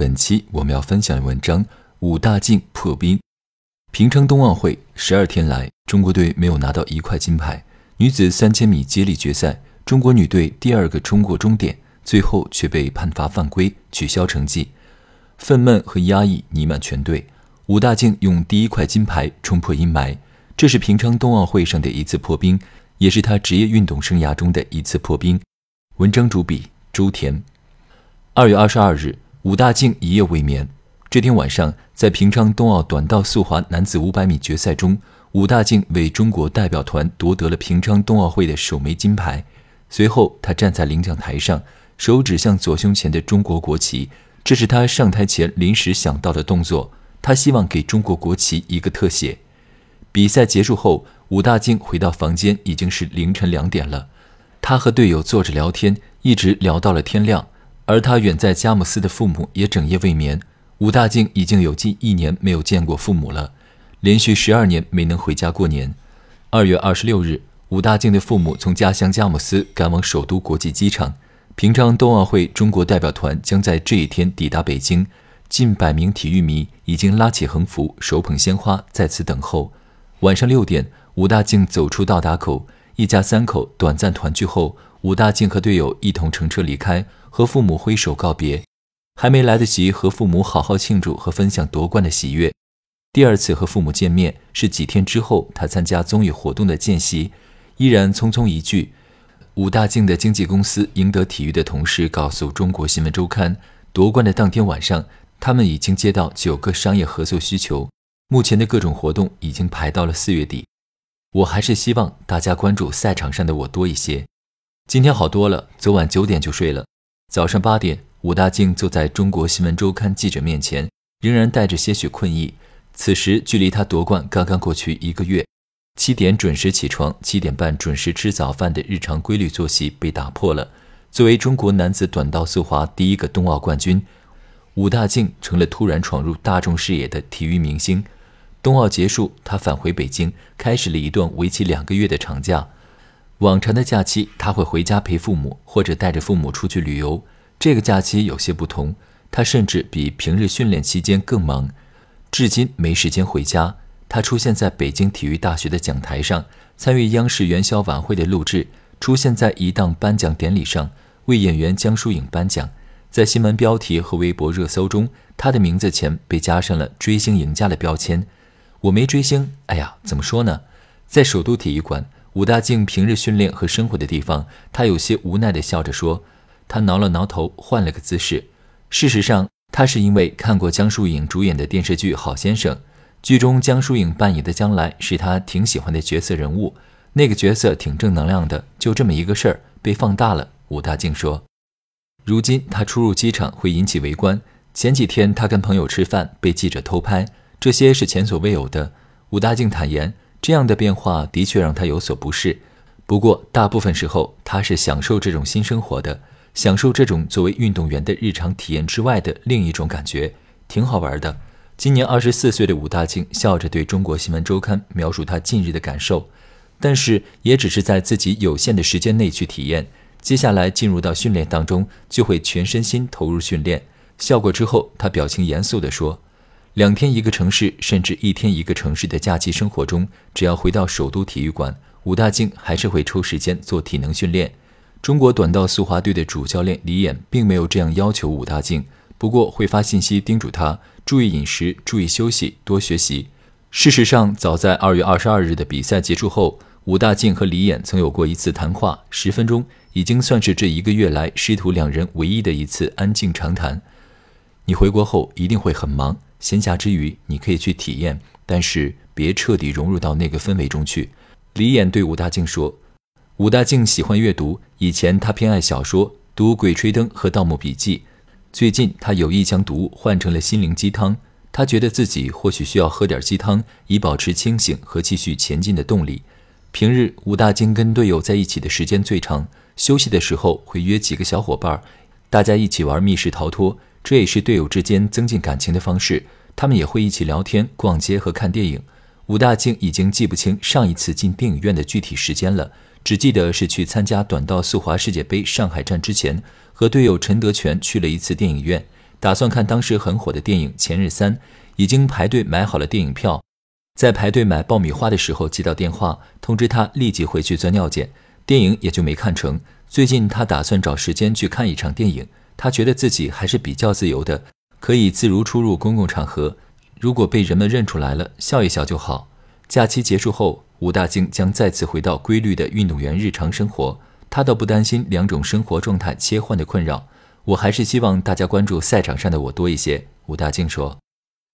本期我们要分享的文章：武大靖破冰。平昌冬奥会十二天来，中国队没有拿到一块金牌。女子三千米接力决赛，中国女队第二个冲过终点，最后却被判罚犯规，取消成绩。愤懑和压抑弥漫全队。武大靖用第一块金牌冲破阴霾，这是平昌冬奥会上的一次破冰，也是他职业运动生涯中的一次破冰。文章主笔周田。二月二十二日，武大靖一夜未眠。这天晚上，在平昌冬奥短道速滑男子五百米决赛中，武大靖为中国代表团夺得了平昌冬奥会的首枚金牌。随后，他站在领奖台上，手指向左胸前的中国国旗，这是他上台前临时想到的动作。他希望给中国国旗一个特写。比赛结束后，武大靖回到房间，已经是凌晨两点了。他和队友坐着聊天，一直聊到了天亮。而他远在佳木斯的父母也整夜未眠。武大靖已经有近一年没有见过父母了，连续十二年没能回家过年。二月二十六日，武大靖的父母从家乡佳木斯赶往首都国际机场。平昌冬奥会中国代表团将在这一天抵达北京，近百名体育迷已经拉起横幅，手捧鲜花在此等候。晚上六点，武大靖走出到达口，一家三口短暂团聚后，武大靖和队友一同乘车离开。和父母挥手告别，还没来得及和父母好好庆祝和分享夺冠的喜悦。第二次和父母见面是几天之后，他参加综艺活动的间隙，依然匆匆一句：“武大靖的经纪公司赢得体育的同事告诉中国新闻周刊，夺冠的当天晚上，他们已经接到九个商业合作需求，目前的各种活动已经排到了四月底。我还是希望大家关注赛场上的我多一些。今天好多了，昨晚九点就睡了。”早上八点，武大靖坐在中国新闻周刊记者面前，仍然带着些许困意。此时距离他夺冠刚刚过去一个月。七点准时起床，七点半准时吃早饭的日常规律作息被打破了。作为中国男子短道速滑第一个冬奥冠军，武大靖成了突然闯入大众视野的体育明星。冬奥结束，他返回北京，开始了一段为期两个月的长假。往常的假期，他会回家陪父母，或者带着父母出去旅游。这个假期有些不同，他甚至比平日训练期间更忙，至今没时间回家。他出现在北京体育大学的讲台上，参与央视元宵晚会的录制，出现在一档颁奖典礼上，为演员江疏影颁奖。在新闻标题和微博热搜中，他的名字前被加上了“追星赢家”的标签。我没追星，哎呀，怎么说呢？在首都体育馆。武大靖平日训练和生活的地方，他有些无奈地笑着说：“他挠了挠头，换了个姿势。事实上，他是因为看过江疏影主演的电视剧《好先生》，剧中江疏影扮演的将来是他挺喜欢的角色人物。那个角色挺正能量的，就这么一个事儿被放大了。”武大靖说：“如今他出入机场会引起围观。前几天他跟朋友吃饭被记者偷拍，这些是前所未有的。”武大靖坦言。这样的变化的确让他有所不适，不过大部分时候他是享受这种新生活的，享受这种作为运动员的日常体验之外的另一种感觉，挺好玩的。今年二十四岁的武大靖笑着对中国新闻周刊描述他近日的感受，但是也只是在自己有限的时间内去体验，接下来进入到训练当中就会全身心投入训练。笑过之后，他表情严肃地说。两天一个城市，甚至一天一个城市的假期生活中，只要回到首都体育馆，武大靖还是会抽时间做体能训练。中国短道速滑队的主教练李琰并没有这样要求武大靖，不过会发信息叮嘱他注意饮食、注意休息、多学习。事实上，早在二月二十二日的比赛结束后，武大靖和李琰曾有过一次谈话，十分钟，已经算是这一个月来师徒两人唯一的一次安静长谈。你回国后一定会很忙。闲暇之余，你可以去体验，但是别彻底融入到那个氛围中去。李演对武大靖说：“武大靖喜欢阅读，以前他偏爱小说，读《鬼吹灯》和《盗墓笔记》。最近他有意将读物换成了心灵鸡汤。他觉得自己或许需要喝点鸡汤，以保持清醒和继续前进的动力。平日武大靖跟队友在一起的时间最长，休息的时候会约几个小伙伴，大家一起玩密室逃脱，这也是队友之间增进感情的方式。他们也会一起聊天、逛街和看电影。武大靖已经记不清上一次进电影院的具体时间了，只记得是去参加短道速滑世界杯上海站之前，和队友陈德全去了一次电影院。打算看当时很火的电影《前任三》，已经排队买好了电影票。在排队买爆米花的时候，接到电话通知他立即回去钻尿检，电影也就没看成。最近他打算找时间去看一场电影，他觉得自己还是比较自由的，可以自如出入公共场合。如果被人们认出来了，笑一笑就好。假期结束后，武大靖将再次回到规律的运动员日常生活，他倒不担心两种生活状态切换的困扰。我还是希望大家关注赛场上的我多一些。武大靖说：“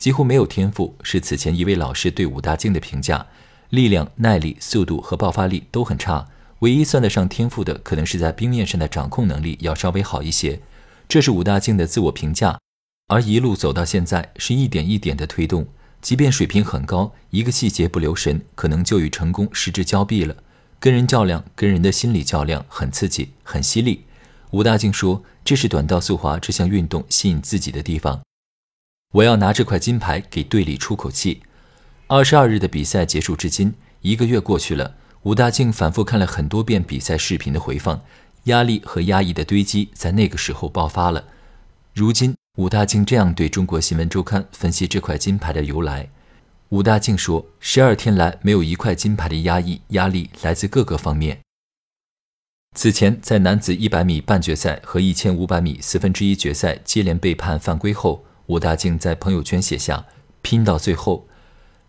几乎没有天赋，是此前一位老师对武大靖的评价。力量、耐力、速度和爆发力都很差，唯一算得上天赋的，可能是在冰面上的掌控能力要稍微好一些。这是武大靖的自我评价。而一路走到现在，是一点一点的推动。即便水平很高，一个细节不留神，可能就与成功失之交臂了。跟人较量，跟人的心理较量，很刺激，很犀利。”武大靖说：“这是短道速滑这项运动吸引自己的地方。我要拿这块金牌给队里出口气。”二十二日的比赛结束至今，一个月过去了。武大靖反复看了很多遍比赛视频的回放，压力和压抑的堆积在那个时候爆发了。如今，武大靖这样对中国新闻周刊分析这块金牌的由来：武大靖说，十二天来没有一块金牌的压抑压力来自各个方面。此前，在男子100米半决赛和1500米四分之一决赛接连被判犯规后，武大靖在朋友圈写下“拼到最后”。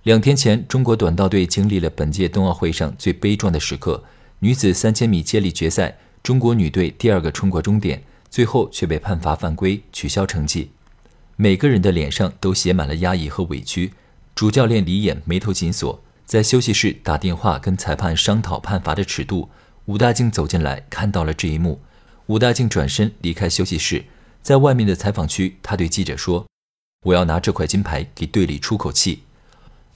两天前，中国短道队经历了本届冬奥会上最悲壮的时刻：女子3000米接力决赛，中国女队第二个冲过终点，最后却被判罚犯规，取消成绩。每个人的脸上都写满了压抑和委屈。主教练李琰眉头紧锁，在休息室打电话跟裁判商讨判罚的尺度。武大靖走进来，看到了这一幕。武大靖转身离开休息室，在外面的采访区，他对记者说：“我要拿这块金牌给队里出口气。”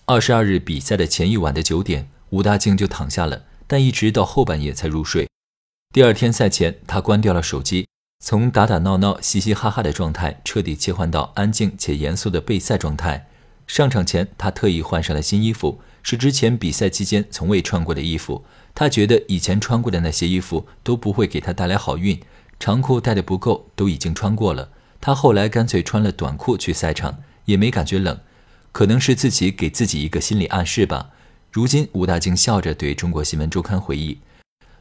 二十二日比赛的前一晚的九点，武大靖就躺下了，但一直到后半夜才入睡。第二天赛前，他关掉了手机，从打打闹闹、嘻嘻哈哈的状态彻底切换到安静且严肃的备赛状态。上场前，他特意换上了新衣服，是之前比赛期间从未穿过的衣服。他觉得以前穿过的那些衣服都不会给他带来好运，长裤带的不够，都已经穿过了。他后来干脆穿了短裤去赛场，也没感觉冷，可能是自己给自己一个心理暗示吧。如今，武大靖笑着对中国新闻周刊回忆：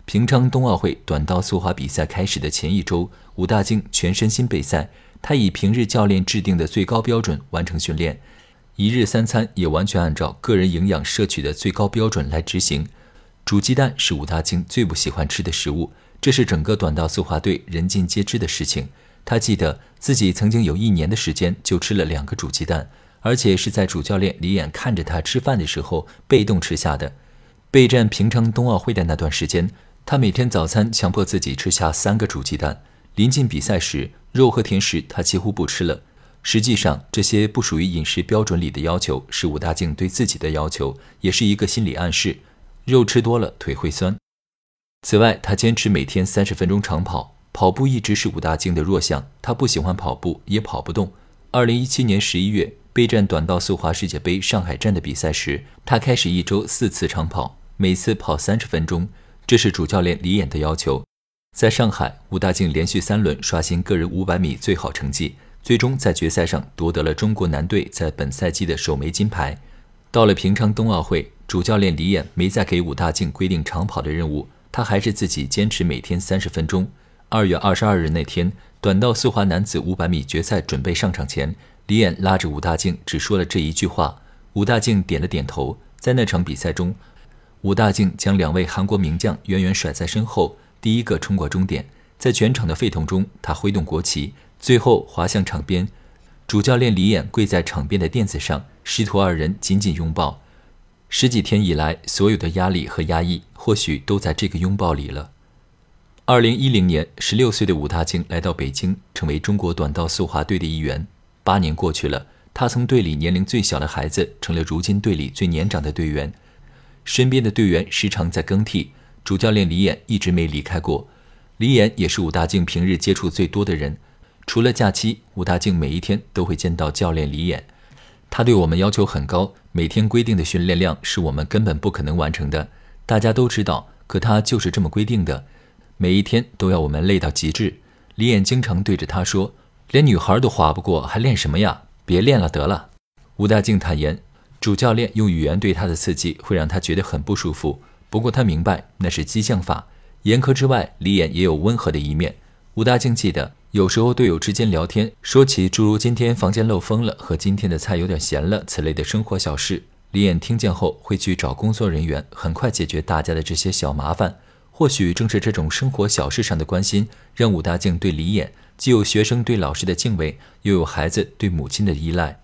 平昌冬奥会短道速滑比赛开始的前一周，武大靖全身心备赛，他以平日教练制定的最高标准完成训练，一日三餐也完全按照个人营养摄取的最高标准来执行。煮鸡蛋是武大靖最不喜欢吃的食物，这是整个短道速滑队人尽皆知的事情。他记得自己曾经有一年的时间就吃了两个煮鸡蛋，而且是在主教练李岩看着他吃饭的时候被动吃下的。备战平昌冬奥会的那段时间，他每天早餐强迫自己吃下三个煮鸡蛋。临近比赛时，肉和甜食他几乎不吃了。实际上，这些不属于饮食标准里的要求，是武大靖对自己的要求，也是一个心理暗示。肉吃多了腿会酸。此外，他坚持每天三十分钟长跑，跑步一直是武大靖的弱项。他不喜欢跑步，也跑不动。二零一七年十一月备战短道速滑世界杯上海站的比赛时，他开始一周四次长跑，每次跑三十分钟，这是主教练李岩的要求。在上海，武大靖连续三轮刷新个人五百米最好成绩，最终在决赛上夺得了中国男队在本赛季的首枚金牌。到了平昌冬奥会。主教练李岩没再给武大靖规定长跑的任务，他还是自己坚持每天三十分钟。二月二十二日那天，短道速滑男子五百米决赛准备上场前，李岩拉着武大靖只说了这一句话，武大靖点了点头。在那场比赛中，武大靖将两位韩国名将远远甩在身后，第一个冲过终点。在全场的沸腾中，他挥动国旗，最后滑向场边。主教练李岩跪在场边的垫子上，师徒二人紧紧拥抱。十几天以来，所有的压力和压抑，或许都在这个拥抱里了。二零一零年，十六岁的武大靖来到北京，成为中国短道速滑队的一员。八年过去了，他从队里年龄最小的孩子，成了如今队里最年长的队员。身边的队员时常在更替，主教练李岩一直没离开过。李岩也是武大靖平日接触最多的人，除了假期，武大靖每一天都会见到教练李岩。他对我们要求很高，每天规定的训练量是我们根本不可能完成的。大家都知道，可他就是这么规定的，每一天都要我们累到极致。李岩经常对着他说：“连女孩都划不过，还练什么呀？别练了得了。”武大靖坦言。主教练用语言对他的刺激会让他觉得很不舒服，不过他明白那是激将法。严苛之外，李岩也有温和的一面。吴大靖记得，有时候队友之间聊天，说起诸如今天房间漏风了和今天的菜有点咸了此类的生活小事，李岩听见后会去找工作人员，很快解决大家的这些小麻烦。或许正是这种生活小事上的关心，让武大靖对李岩既有学生对老师的敬畏，又有孩子对母亲的依赖。